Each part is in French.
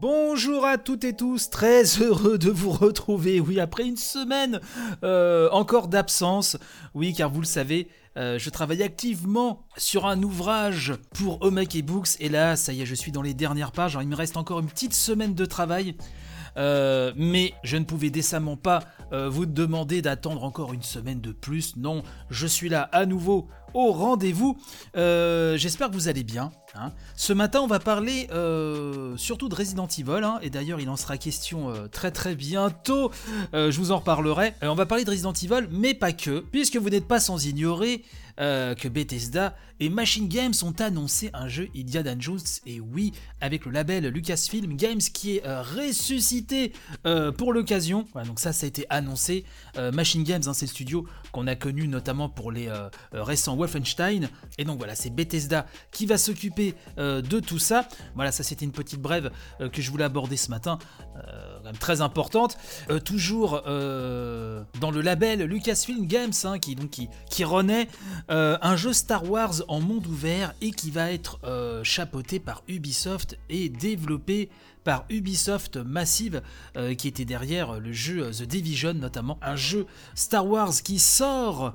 Bonjour à toutes et tous, très heureux de vous retrouver, oui, après une semaine euh, encore d'absence, oui, car vous le savez, euh, je travaille activement sur un ouvrage pour Omake Books, et là, ça y est, je suis dans les dernières pages, il me reste encore une petite semaine de travail, euh, mais je ne pouvais décemment pas vous demander d'attendre encore une semaine de plus. Non, je suis là à nouveau au rendez-vous. J'espère que vous allez bien. Hein. Ce matin, on va parler euh, surtout de Resident Evil, hein, et d'ailleurs, il en sera question euh, très très bientôt. Euh, je vous en reparlerai. on va parler de Resident Evil, mais pas que, puisque vous n'êtes pas sans ignorer que Bethesda et Machine Games ont annoncé un jeu Indiana Jones, et oui, avec le label Lucasfilm Games qui est ressuscité pour l'occasion. donc ça, ça a été annoncé. Machine Games, hein, c'est le studio qu'on a connu notamment pour les récents Wolfenstein, et donc voilà, c'est Bethesda qui va s'occuper euh, de tout ça. Voilà, ça c'était une petite brève euh, que je voulais aborder ce matin, euh, très importante. toujours dans le label Lucasfilm Games, hein, qui, renaît un jeu Star Wars en monde ouvert et qui va être chapeauté par Ubisoft et développé par Ubisoft Massive euh, qui était derrière le jeu euh, The Division notamment, un jeu Star Wars qui sort,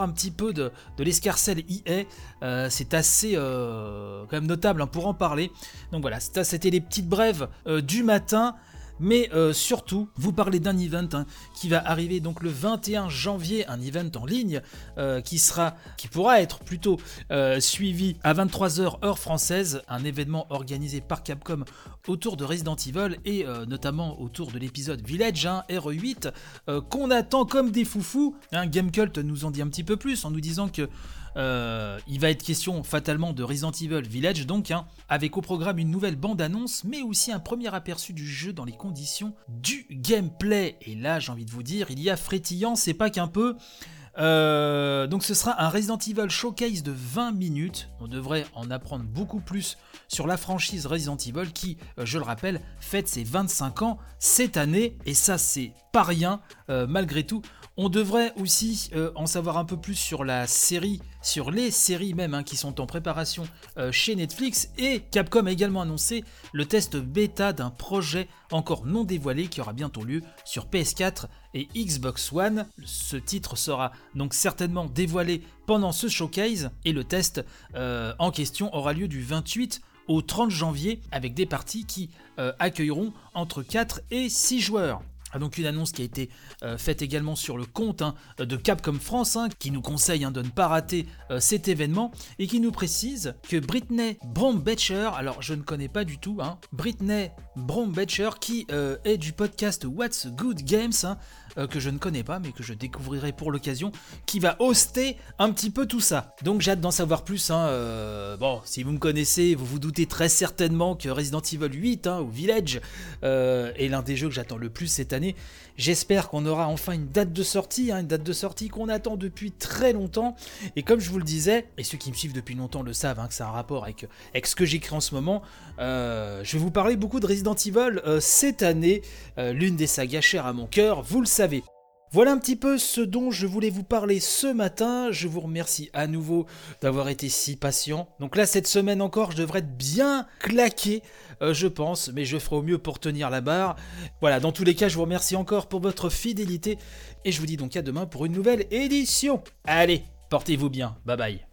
un petit peu de, de l'escarcelle EA. Euh, c'est assez quand même notable hein, pour en parler. Donc voilà, c'était les petites brèves du matin mais euh, surtout vous parlez d'un event hein, qui va arriver donc le 21 janvier, un event en ligne euh, qui sera, qui pourra être plutôt euh, suivi à 23h heure française, un événement organisé par Capcom autour de Resident Evil et notamment autour de l'épisode Village hein, RE8 qu'on attend comme des foufous. Hein, Gamecult nous en dit un petit peu plus en nous disant que euh, il va être question fatalement de Resident Evil Village, donc, hein, avec au programme une nouvelle bande-annonce, mais aussi un premier aperçu du jeu dans les conditions du gameplay. Et là, j'ai envie de vous dire, il y a frétillant, c'est pas qu'un peu. Euh, donc ce sera un Resident Evil Showcase de 20 minutes. On devrait en apprendre beaucoup plus sur la franchise Resident Evil qui, euh, je le rappelle, fête ses 25 ans cette année. Et ça, c'est pas rien malgré tout. On devrait aussi euh, en savoir un peu plus sur la série, sur les séries même hein, qui sont en préparation euh, chez Netflix. Et Capcom a également annoncé le test bêta d'un projet encore non dévoilé qui aura bientôt lieu sur PS4 et Xbox One. Ce titre sera donc certainement dévoilé pendant ce showcase et le test euh, en question aura lieu du 28 au 30 janvier avec des parties qui accueilleront entre 4 et 6 joueurs. Ah, donc une annonce qui a été euh, faite également sur le compte hein, de Capcom France, hein, qui nous conseille hein, de ne pas rater euh, cet événement, et qui nous précise que Britney Brombecher, alors je ne connais pas du tout, Britney Brombecher, qui euh, est du podcast What's Good Games, que je ne connais pas, mais que je découvrirai pour l'occasion, qui va hoster un petit peu tout ça. Donc j'ai hâte d'en savoir plus. Bon, si vous me connaissez, vous vous doutez très certainement que Resident Evil 8 hein, ou Village est l'un des jeux que j'attends le plus cette année. J'espère qu'on aura enfin une date de sortie, hein, une date de sortie qu'on attend depuis très longtemps. Et comme je vous le disais, et ceux qui me suivent depuis longtemps le savent, que c'est un rapport avec, avec ce que j'écris en ce moment, je vais vous parler beaucoup de Resident Evil cette année, l'une des sagas chères à mon cœur, vous le savez voilà un petit peu ce dont je voulais vous parler ce matin. Je vous remercie à nouveau d'avoir été si patient. Donc là, cette semaine encore, je devrais être bien claqué, euh, je pense, mais je ferai au mieux pour tenir la barre. Voilà, dans tous les cas, je vous remercie encore pour votre fidélité et je vous dis donc à demain pour une nouvelle édition. Allez, portez-vous bien. Bye bye.